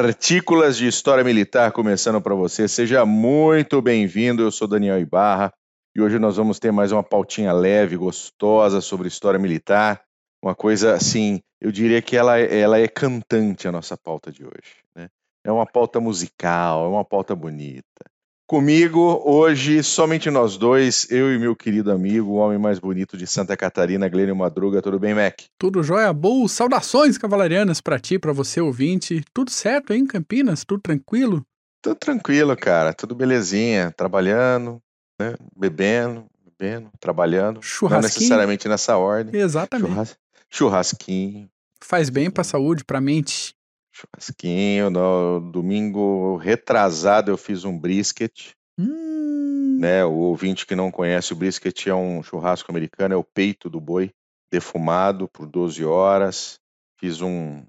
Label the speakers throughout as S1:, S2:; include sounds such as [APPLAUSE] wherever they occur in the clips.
S1: Partículas de História Militar começando para você. Seja muito bem-vindo. Eu sou Daniel Ibarra e hoje nós vamos ter mais uma pautinha leve, gostosa sobre história militar. Uma coisa assim, eu diria que ela, ela é cantante a nossa pauta de hoje. Né? É uma pauta musical, é uma pauta bonita. Comigo, hoje, somente nós dois, eu e meu querido amigo, o homem mais bonito de Santa Catarina, Glênio Madruga. Tudo bem, Mac?
S2: Tudo jóia, boa. Saudações cavalarianas para ti, para você, ouvinte. Tudo certo, hein, Campinas? Tudo tranquilo? Tudo
S1: tranquilo, cara. Tudo belezinha. Trabalhando, né? Bebendo, bebendo, trabalhando.
S2: Churrasquinho.
S1: Não necessariamente nessa ordem.
S2: Exatamente. Churras...
S1: Churrasquinho.
S2: Faz bem pra saúde, pra mente.
S1: Churrasquinho, no né? domingo retrasado eu fiz um brisket.
S2: Hum.
S1: Né, o ouvinte que não conhece, o brisket é um churrasco americano, é o peito do boi defumado por 12 horas. Fiz um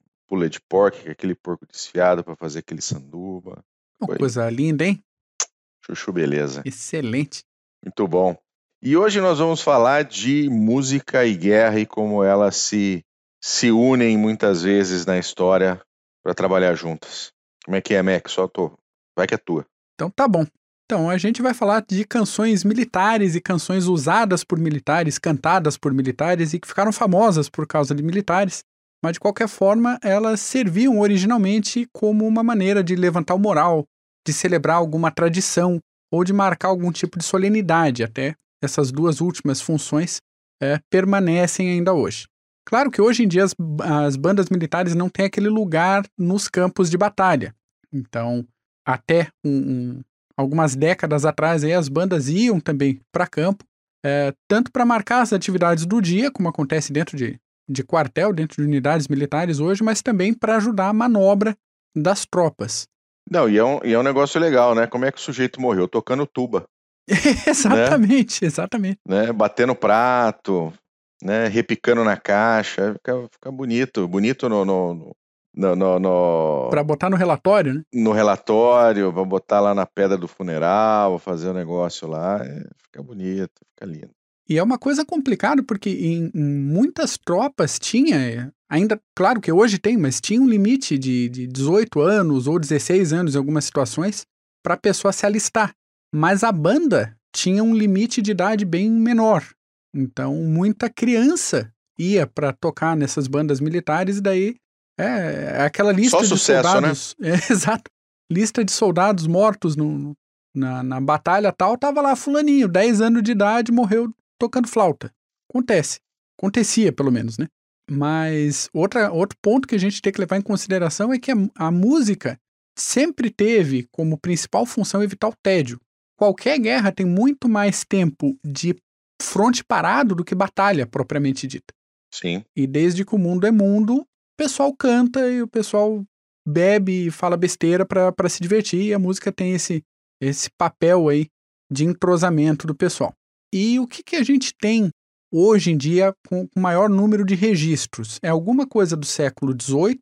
S1: de pork, que é aquele porco desfiado para fazer aquele sanduba.
S2: Uma coisa linda, hein?
S1: Chuchu, beleza.
S2: Excelente.
S1: Muito bom. E hoje nós vamos falar de música e guerra e como elas se, se unem muitas vezes na história para trabalhar juntas. Como é que é, Mac? Só tô. Vai que é tua.
S2: Então tá bom. Então, a gente vai falar de canções militares e canções usadas por militares, cantadas por militares e que ficaram famosas por causa de militares, mas de qualquer forma elas serviam originalmente como uma maneira de levantar o moral, de celebrar alguma tradição ou de marcar algum tipo de solenidade até. Essas duas últimas funções é, permanecem ainda hoje. Claro que hoje em dia as, as bandas militares não têm aquele lugar nos campos de batalha. Então, até um, um, algumas décadas atrás, aí, as bandas iam também para campo, é, tanto para marcar as atividades do dia, como acontece dentro de, de quartel, dentro de unidades militares hoje, mas também para ajudar a manobra das tropas.
S1: Não, e é, um, e é um negócio legal, né? Como é que o sujeito morreu? Tocando tuba.
S2: [LAUGHS] exatamente, né? exatamente.
S1: Né? Batendo prato, né, repicando na caixa, fica, fica bonito, bonito no, no,
S2: no, no, no... Para botar no relatório, né? No
S1: relatório, vou botar lá na pedra do funeral, vou fazer o um negócio lá, é, fica bonito, fica lindo.
S2: E é uma coisa complicada, porque em, em, muitas tropas tinha, é, ainda, claro que hoje tem, mas tinha um limite de, de 18 anos ou 16 anos em algumas situações para a pessoa se alistar. Mas a banda tinha um limite de idade bem menor. Então, muita criança ia para tocar nessas bandas militares, e daí é, é aquela lista Só de
S1: sucesso,
S2: né? soldados.
S1: Né? [LAUGHS]
S2: É, exato. Lista de soldados mortos no, na, na batalha tal, tava lá fulaninho, 10 anos de idade, morreu tocando flauta. Acontece. Acontecia, pelo menos, né? Mas outra, outro ponto que a gente tem que levar em consideração é que a, a música sempre teve como principal função evitar o tédio. Qualquer guerra tem muito mais tempo de fronte parado do que batalha propriamente dita.
S1: Sim.
S2: E desde que o mundo é mundo, o pessoal canta e o pessoal bebe e fala besteira para se divertir e a música tem esse esse papel aí de entrosamento do pessoal. E o que, que a gente tem hoje em dia com o maior número de registros? É alguma coisa do século XVIII,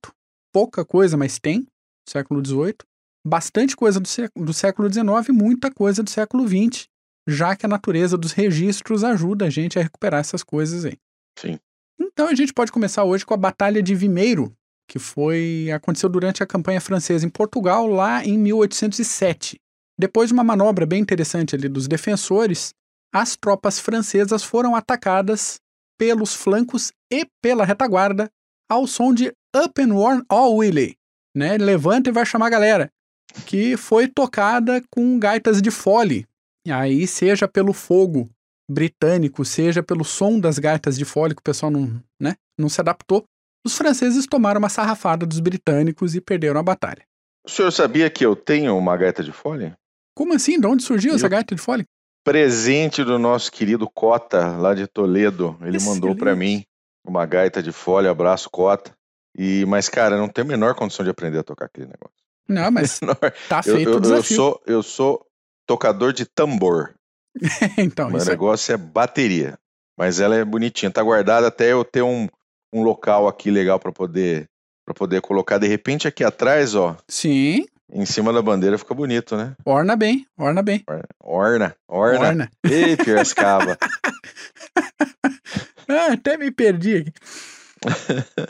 S2: pouca coisa, mas tem, século XVIII, bastante coisa do, século XIX e muita coisa do século XX, já que a natureza dos registros ajuda a gente a recuperar essas coisas aí.
S1: Sim.
S2: Então a gente pode começar hoje com a Batalha de Vimeiro, que foi aconteceu durante a campanha francesa em Portugal lá em 1807. Depois de uma manobra bem interessante ali dos defensores, as tropas francesas foram atacadas pelos flancos e pela retaguarda ao som de Up and Warn All Willie, né? Levanta e vai chamar a galera, que foi tocada com gaitas de fole Aí, seja pelo fogo britânico, seja pelo som das gaitas de fole, que o pessoal não, né, não se adaptou, os franceses tomaram uma sarrafada dos britânicos e perderam a batalha.
S1: O senhor sabia que eu tenho uma gaita de fole?
S2: Como assim? De onde surgiu eu... essa gaita de fole?
S1: Presente do nosso querido Cota, lá de Toledo. Ele Excelente. mandou para mim uma gaita de fole, abraço Cota. E, mas, cara, não tem a menor condição de aprender a tocar aquele negócio.
S2: Não, mas menor... [LAUGHS] tá feito eu, eu, o desafio.
S1: Eu sou, eu sou tocador de tambor.
S2: [LAUGHS] então, o é
S1: negócio é... é... bateria. Mas ela é bonitinha, tá guardada até eu ter um, um local aqui legal para poder para poder colocar de repente aqui atrás, ó.
S2: Sim.
S1: Em cima da bandeira fica bonito, né?
S2: Orna bem, orna bem.
S1: Orna, orna. orna. Ei, [LAUGHS] Piracicaba.
S2: [LAUGHS] ah, até me perdi aqui.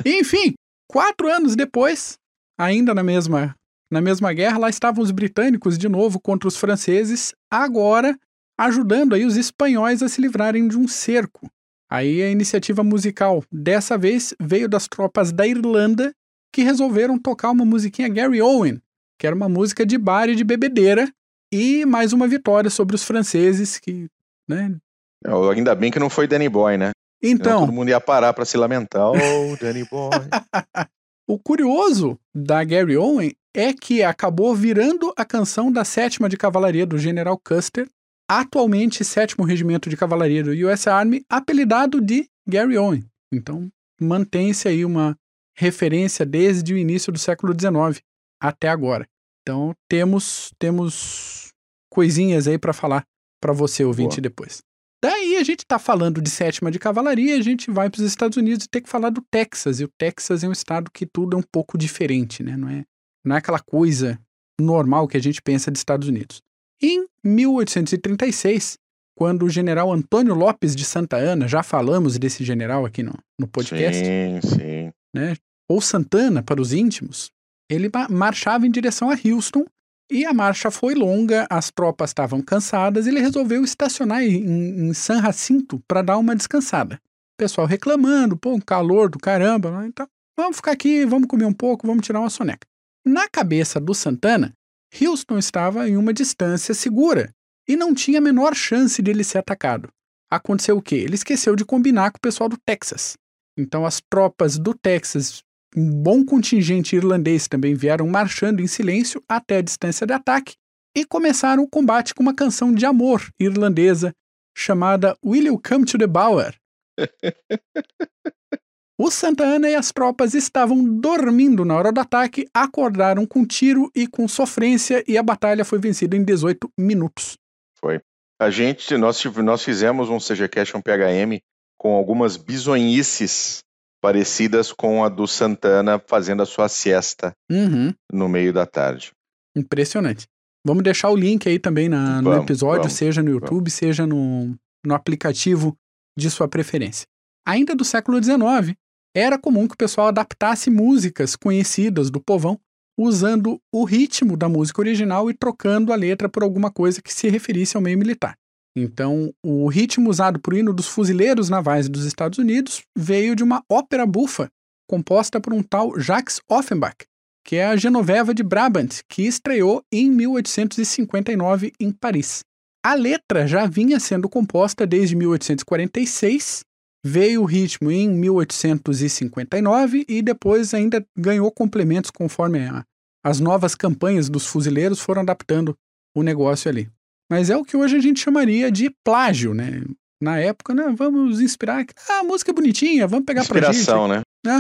S2: Enfim, quatro anos depois, ainda na mesma na mesma guerra, lá estavam os britânicos de novo contra os franceses, agora ajudando aí os espanhóis a se livrarem de um cerco. Aí a iniciativa musical, dessa vez, veio das tropas da Irlanda, que resolveram tocar uma musiquinha Gary Owen, que era uma música de bar e de bebedeira, e mais uma vitória sobre os franceses, que,
S1: né? É, ainda bem que não foi Danny Boy, né?
S2: Então.
S1: todo mundo ia parar para se lamentar. Oh, Danny Boy. [LAUGHS]
S2: o curioso da Gary Owen é que acabou virando a canção da sétima de cavalaria do General Custer, atualmente sétimo regimento de cavalaria do US Army, apelidado de Gary Owen. Então, mantém-se aí uma referência desde o início do século XIX até agora. Então, temos temos coisinhas aí para falar para você ouvinte Boa. depois. Daí a gente está falando de sétima de cavalaria, a gente vai para os Estados Unidos e tem que falar do Texas. E o Texas é um estado que tudo é um pouco diferente, né? Não é não é aquela coisa normal que a gente pensa dos Estados Unidos. Em 1836, quando o general Antônio Lopes de Santa Ana, já falamos desse general aqui no, no podcast,
S1: sim, sim.
S2: Né? ou Santana para os íntimos, ele marchava em direção a Houston e a marcha foi longa, as tropas estavam cansadas, ele resolveu estacionar em, em San Jacinto para dar uma descansada. O pessoal reclamando, pô, um calor do caramba, né, então vamos ficar aqui, vamos comer um pouco, vamos tirar uma soneca. Na cabeça do Santana, Houston estava em uma distância segura e não tinha a menor chance de ele ser atacado. Aconteceu o quê? Ele esqueceu de combinar com o pessoal do Texas. Então as tropas do Texas, um bom contingente irlandês também vieram marchando em silêncio até a distância de ataque e começaram o combate com uma canção de amor irlandesa chamada Will You Come to the Bower? [LAUGHS] O Santa Ana e as tropas estavam dormindo na hora do ataque, acordaram com tiro e com sofrência e a batalha foi vencida em 18 minutos.
S1: Foi. A gente, nós, nós fizemos um cash um PHM, com algumas bizonhices parecidas com a do Santana fazendo a sua siesta uhum. no meio da tarde.
S2: Impressionante. Vamos deixar o link aí também na, vamos, no episódio, vamos, seja no YouTube, vamos. seja no, no aplicativo de sua preferência. Ainda do século XIX, era comum que o pessoal adaptasse músicas conhecidas do povão, usando o ritmo da música original e trocando a letra por alguma coisa que se referisse ao meio militar. Então, o ritmo usado para o hino dos fuzileiros navais dos Estados Unidos veio de uma ópera bufa composta por um tal Jacques Offenbach, que é a Genoveva de Brabant, que estreou em 1859 em Paris. A letra já vinha sendo composta desde 1846 Veio o ritmo em 1859 e depois ainda ganhou complementos conforme a, as novas campanhas dos fuzileiros foram adaptando o negócio ali. Mas é o que hoje a gente chamaria de plágio, né? Na época, né? Vamos inspirar. Ah, a música é bonitinha, vamos pegar
S1: Inspiração, pra
S2: gente. Inspiração,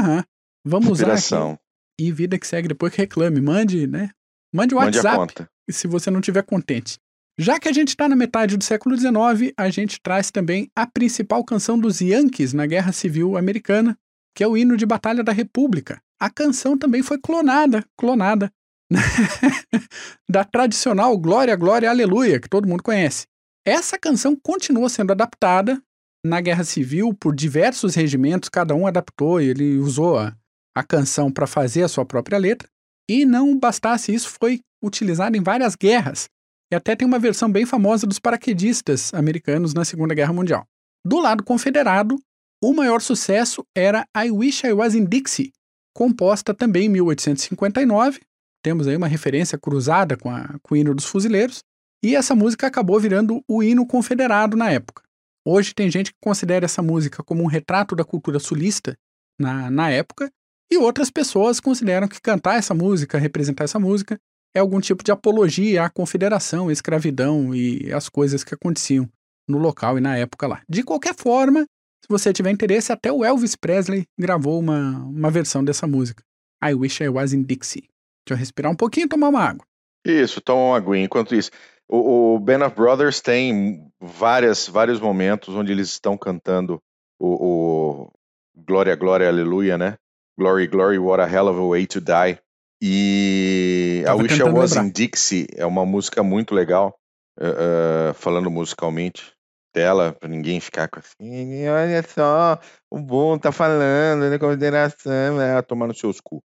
S1: né? Aham.
S2: Vamos Inspiração. usar. Inspiração. E vida que segue depois que reclame. Mande, né? Mande o WhatsApp Mande se você não tiver contente. Já que a gente está na metade do século XIX, a gente traz também a principal canção dos Yankees na Guerra Civil Americana, que é o hino de Batalha da República. A canção também foi clonada, clonada, [LAUGHS] da tradicional Glória, Glória, Aleluia, que todo mundo conhece. Essa canção continua sendo adaptada na Guerra Civil por diversos regimentos, cada um adaptou e ele usou a, a canção para fazer a sua própria letra. E não bastasse isso, foi utilizada em várias guerras. E até tem uma versão bem famosa dos paraquedistas americanos na Segunda Guerra Mundial. Do lado confederado, o maior sucesso era I Wish I Was in Dixie, composta também em 1859. Temos aí uma referência cruzada com, a, com o hino dos fuzileiros. E essa música acabou virando o hino confederado na época. Hoje tem gente que considera essa música como um retrato da cultura sulista na, na época, e outras pessoas consideram que cantar essa música, representar essa música, é algum tipo de apologia à confederação, à escravidão e às coisas que aconteciam no local e na época lá. De qualquer forma, se você tiver interesse, até o Elvis Presley gravou uma, uma versão dessa música. I Wish I Was in Dixie. Deixa eu respirar um pouquinho e tomar uma água.
S1: Isso, toma uma aguinha. Enquanto isso, o, o Band of Brothers tem várias, vários momentos onde eles estão cantando o, o Glória, Glória, Aleluia, né? Glory, Glory, What a Hell of a Way to Die. E Tava a Wish I Was lembrar. in Dixie é uma música muito legal, uh, uh, falando musicalmente dela, pra ninguém ficar com assim, olha só, o bom tá falando, na consideração, é tomar no seus cu.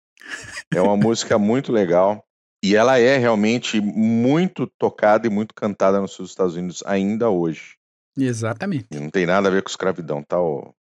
S1: É uma música muito legal e ela é realmente muito tocada e muito cantada nos Estados Unidos ainda hoje.
S2: Exatamente. E
S1: não tem nada a ver com escravidão, tá? Ô,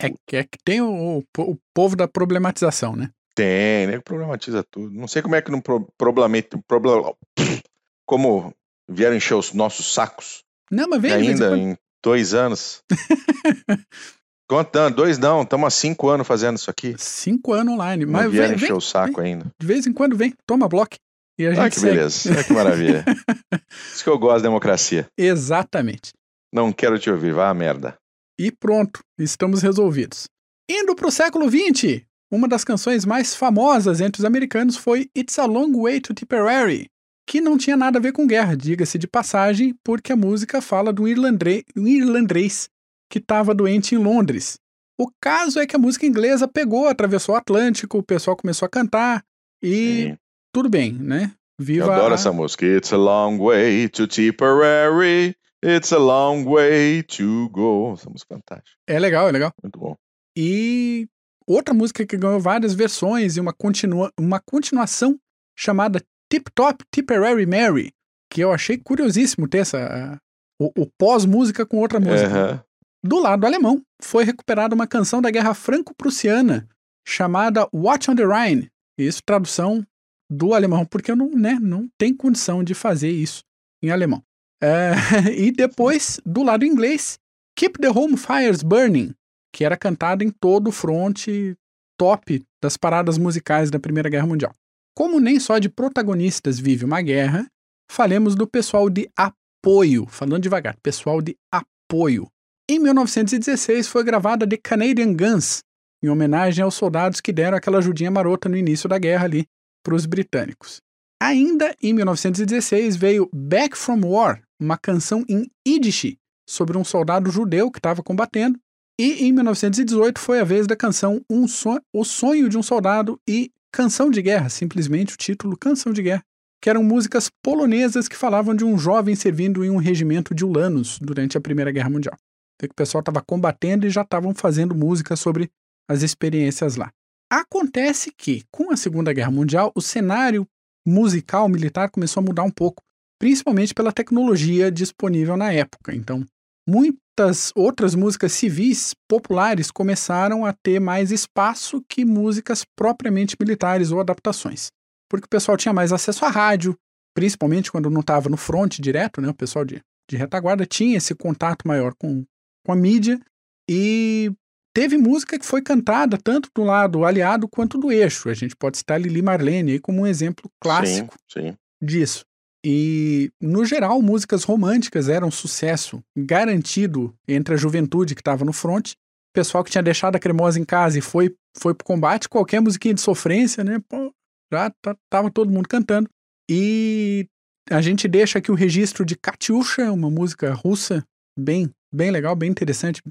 S1: é,
S2: é que tem o, o povo da problematização, né?
S1: Tem, né né? problematiza tudo. Não sei como é que não pro, Problem, [COUGHS] como vieram encher os nossos sacos.
S2: Não, mas vem,
S1: ainda em dois anos. [LAUGHS] quanto dois não, estamos há cinco anos fazendo isso aqui.
S2: Cinco anos online. Não mas
S1: vieram vem,
S2: encher
S1: vem, o saco vem. ainda.
S2: De vez em quando vem, toma bloco.
S1: E a ah, que segue. beleza, olha ah, que maravilha. [LAUGHS] isso que eu gosto da democracia.
S2: Exatamente.
S1: Não quero te ouvir, vá à merda.
S2: E pronto, estamos resolvidos. Indo para o século XX, uma das canções mais famosas entre os americanos foi It's a Long Way to Tipperary, que não tinha nada a ver com guerra, diga-se de passagem, porque a música fala de um, irlandês que estava doente em Londres. O caso é que a música inglesa pegou, atravessou o Atlântico, o pessoal começou a cantar e Sim. tudo bem, né?
S1: Viva Eu adoro a... essa música. It's a long way to Tipperary, it's a long way to go. Essa música é fantástica.
S2: É legal, é legal.
S1: Muito bom.
S2: E Outra música que ganhou várias versões e uma, continua, uma continuação chamada Tip Top Tipperary Mary, que eu achei curiosíssimo ter essa, o, o pós-música com outra música.
S1: Uhum.
S2: Do lado alemão, foi recuperada uma canção da Guerra Franco-Prussiana chamada Watch on the Rhine. Isso, tradução do alemão, porque eu não, né, não tem condição de fazer isso em alemão. É, [LAUGHS] e depois, do lado inglês, Keep the Home Fires Burning, que era cantada em todo o fronte top das paradas musicais da Primeira Guerra Mundial. Como nem só de protagonistas vive uma guerra, falemos do pessoal de apoio, falando devagar, pessoal de apoio. Em 1916 foi gravada The Canadian Guns, em homenagem aos soldados que deram aquela ajudinha marota no início da guerra ali para os britânicos. Ainda em 1916 veio Back from War, uma canção em Yiddish sobre um soldado judeu que estava combatendo e em 1918 foi a vez da canção um so O Sonho de um Soldado e Canção de Guerra, simplesmente o título Canção de Guerra, que eram músicas polonesas que falavam de um jovem servindo em um regimento de ulanos durante a Primeira Guerra Mundial. o pessoal estava combatendo e já estavam fazendo música sobre as experiências lá. Acontece que, com a Segunda Guerra Mundial, o cenário musical militar começou a mudar um pouco, principalmente pela tecnologia disponível na época. Então, muitas outras músicas civis populares começaram a ter mais espaço que músicas propriamente militares ou adaptações, porque o pessoal tinha mais acesso à rádio, principalmente quando não estava no front direto, né, o pessoal de, de retaguarda tinha esse contato maior com, com a mídia e teve música que foi cantada tanto do lado aliado quanto do eixo. A gente pode citar Lili Marlene aí como um exemplo clássico sim, sim. disso. E, no geral, músicas românticas eram sucesso garantido entre a juventude que estava no front, pessoal que tinha deixado a cremosa em casa e foi, foi o combate, qualquer musiquinha de sofrência, né? Pô, já tá, tava todo mundo cantando. E a gente deixa aqui o registro de Katyusha, uma música russa bem, bem legal, bem interessante,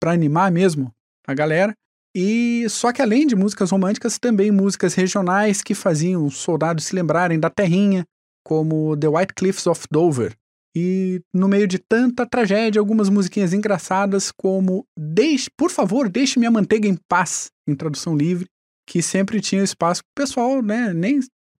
S2: para animar mesmo a galera. E só que além de músicas românticas, também músicas regionais que faziam os soldados se lembrarem da terrinha, como The White Cliffs of Dover, e no meio de tanta tragédia, algumas musiquinhas engraçadas como Deixe, por favor, deixe minha manteiga em paz, em tradução livre, que sempre tinha espaço pessoal, né, nem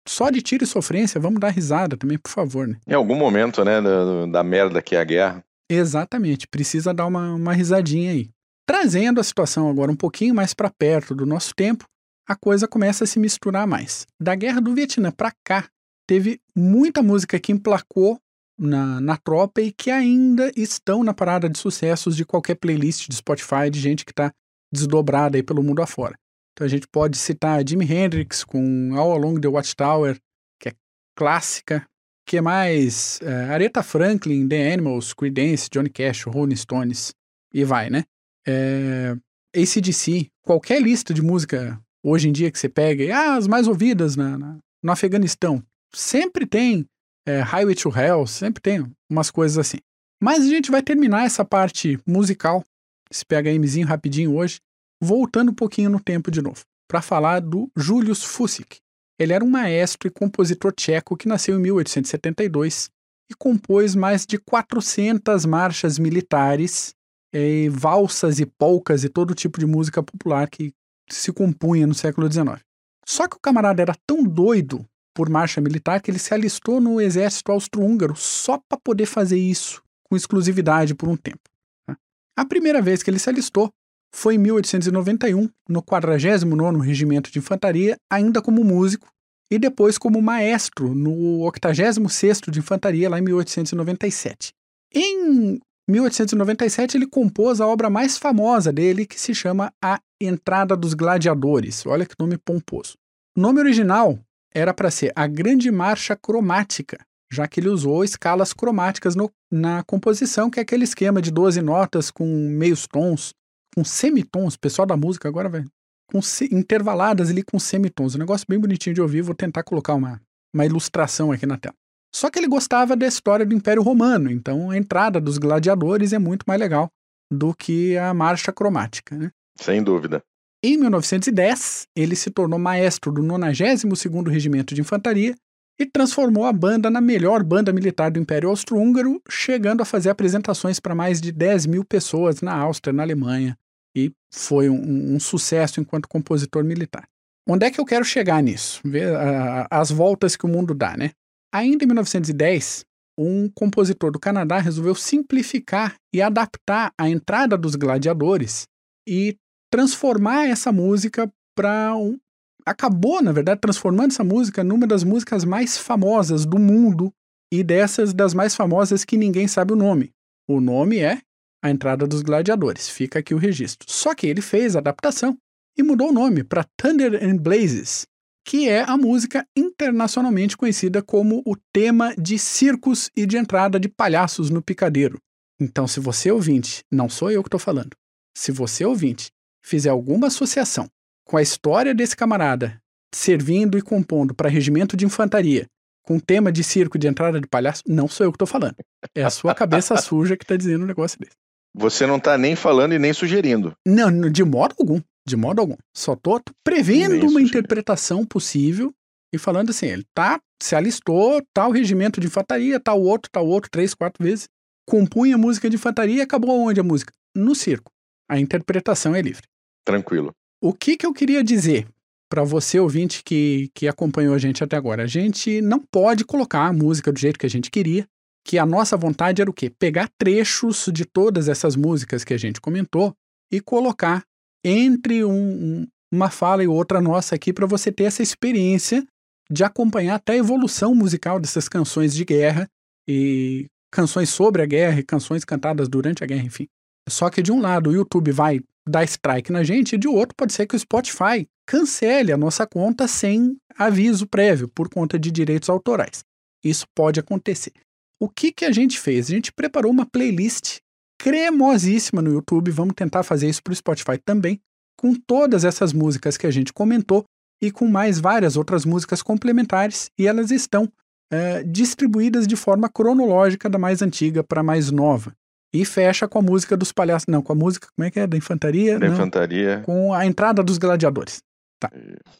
S2: só de tiro e sofrência, vamos dar risada também, por favor, né?
S1: Em algum momento, né, da, da merda que é a guerra.
S2: Exatamente, precisa dar uma, uma risadinha aí. Trazendo a situação agora um pouquinho mais para perto do nosso tempo, a coisa começa a se misturar mais. Da guerra do Vietnã para cá, teve muita música que emplacou na, na tropa e que ainda estão na parada de sucessos de qualquer playlist de Spotify de gente que está desdobrada aí pelo mundo afora. Então a gente pode citar Jimi Hendrix com All Along the Watchtower, que é clássica. que mais? Uh, Aretha Franklin, The Animals, Creedence, Johnny Cash, Rolling Stones e vai, né? É, eh, ACDC, qualquer lista de música hoje em dia que você pega, ah, as mais ouvidas na, na no Afeganistão sempre tem é, Highway to Hell, sempre tem umas coisas assim. Mas a gente vai terminar essa parte musical, esse PHMzinho rapidinho hoje, voltando um pouquinho no tempo de novo, para falar do Julius Fusik. Ele era um maestro e compositor tcheco que nasceu em 1872 e compôs mais de 400 marchas militares, eh, valsas e polcas e todo tipo de música popular que se compunha no século XIX. Só que o camarada era tão doido por marcha militar que ele se alistou no exército austro-húngaro só para poder fazer isso com exclusividade por um tempo. Né? A primeira vez que ele se alistou foi em 1891, no 49º Regimento de Infantaria, ainda como músico, e depois como maestro no 86º de Infantaria, lá em 1897. Em 1897, ele compôs a obra mais famosa dele, que se chama A Entrada dos Gladiadores. Olha que nome pomposo. O nome original era para ser a grande marcha cromática, já que ele usou escalas cromáticas no, na composição, que é aquele esquema de 12 notas com meios tons, com semitons, pessoal da música agora vai com intervaladas ali com semitons, um negócio bem bonitinho de ouvir, vou tentar colocar uma, uma ilustração aqui na tela. Só que ele gostava da história do Império Romano, então a entrada dos gladiadores é muito mais legal do que a marcha cromática, né?
S1: Sem dúvida.
S2: Em 1910, ele se tornou maestro do 92º Regimento de Infantaria e transformou a banda na melhor banda militar do Império Austro-Húngaro, chegando a fazer apresentações para mais de 10 mil pessoas na Áustria, na Alemanha, e foi um, um, sucesso enquanto compositor militar. Onde é que eu quero chegar nisso? Ver uh, as voltas que o mundo dá, né? Ainda em 1910, um compositor do Canadá resolveu simplificar e adaptar a entrada dos gladiadores e transformar essa música para um, acabou, na verdade, transformando essa música numa das músicas mais famosas do mundo e dessas das mais famosas que ninguém sabe o nome. O nome é A Entrada dos Gladiadores, fica aqui o registro. Só que ele fez a adaptação e mudou o nome para Thunder and Blazes, que é a música internacionalmente conhecida como o tema de circos e de entrada de palhaços no picadeiro. Então, se você ouvinte, não sou eu que estou falando, se você ouvinte fizer alguma associação com a história desse camarada servindo e compondo para regimento de infantaria com tema de circo de entrada de palhaço, não sou eu que estou falando. É a sua cabeça [LAUGHS] suja que está dizendo um negócio desse.
S1: Você não está nem falando e nem sugerindo.
S2: Não, de modo algum. De modo algum. Só estou prevendo nem uma sugerindo. interpretação possível e falando assim, ele tá, se alistou, tal regimento de infantaria, tal outro, tal outro, três, quatro vezes, compunha música de infantaria e acabou onde a música? No circo. A interpretação é livre.
S1: Tranquilo.
S2: O que, que eu queria dizer para você, ouvinte, que, que acompanhou a gente até agora? A gente não pode colocar a música do jeito que a gente queria, que a nossa vontade era o quê? Pegar trechos de todas essas músicas que a gente comentou e colocar entre um, uma fala e outra nossa aqui para você ter essa experiência de acompanhar até a evolução musical dessas canções de guerra e canções sobre a guerra e canções cantadas durante a guerra, enfim. Só que de um lado o YouTube vai dar strike na gente, e de outro pode ser que o Spotify cancele a nossa conta sem aviso prévio, por conta de direitos autorais. Isso pode acontecer. O que, que a gente fez? A gente preparou uma playlist cremosíssima no YouTube, vamos tentar fazer isso para o Spotify também, com todas essas músicas que a gente comentou e com mais várias outras músicas complementares, e elas estão eh, distribuídas de forma cronológica da mais antiga para a mais nova. E fecha com a música dos palhaços. Não, com a música, como é que é? Da infantaria?
S1: Da não, infantaria.
S2: Com a entrada dos gladiadores. Tá.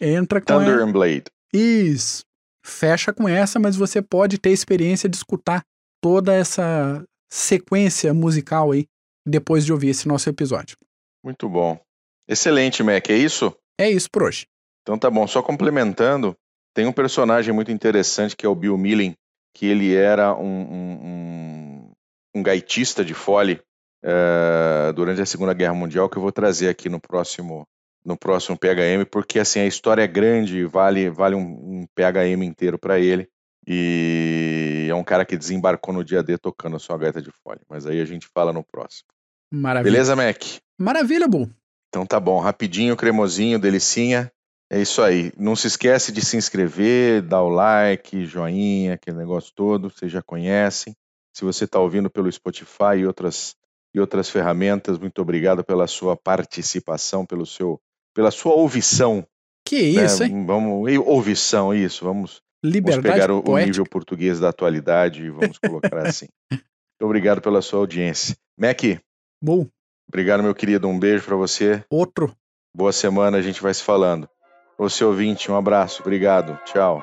S2: Entra com.
S1: Thunder a... and Blade.
S2: Isso. Fecha com essa, mas você pode ter experiência de escutar toda essa sequência musical aí depois de ouvir esse nosso episódio.
S1: Muito bom. Excelente, Mac. É isso?
S2: É isso por hoje.
S1: Então tá bom. Só complementando, tem um personagem muito interessante que é o Bill Millen, que ele era um, um, um um gaitista de fole uh, durante a Segunda Guerra Mundial que eu vou trazer aqui no próximo no próximo PHM, porque assim a história é grande, vale vale um, um PHM inteiro para ele. E é um cara que desembarcou no dia D tocando a sua gaita de fole. Mas aí a gente fala no próximo.
S2: Maravilha.
S1: Beleza, Mac?
S2: Maravilha, Bu.
S1: Então tá bom. Rapidinho, cremosinho, delicinha. É isso aí. Não se esquece de se inscrever, dar o like, joinha, aquele negócio todo. Vocês já conhecem. Se você está ouvindo pelo Spotify e outras, e outras ferramentas, muito obrigado pela sua participação, pelo seu, pela sua ouvição.
S2: Que né? isso, né? hein?
S1: Vamos, ouvição, isso. Vamos, Liberdade
S2: vamos pegar
S1: o,
S2: o
S1: nível português da atualidade e vamos colocar assim. [LAUGHS] Obrigado pela sua audiência. Mac.
S2: Bom.
S1: Obrigado, meu querido. Um beijo para você.
S2: Outro.
S1: Boa semana, a gente vai se falando. O você ouvinte, um abraço. Obrigado. Tchau.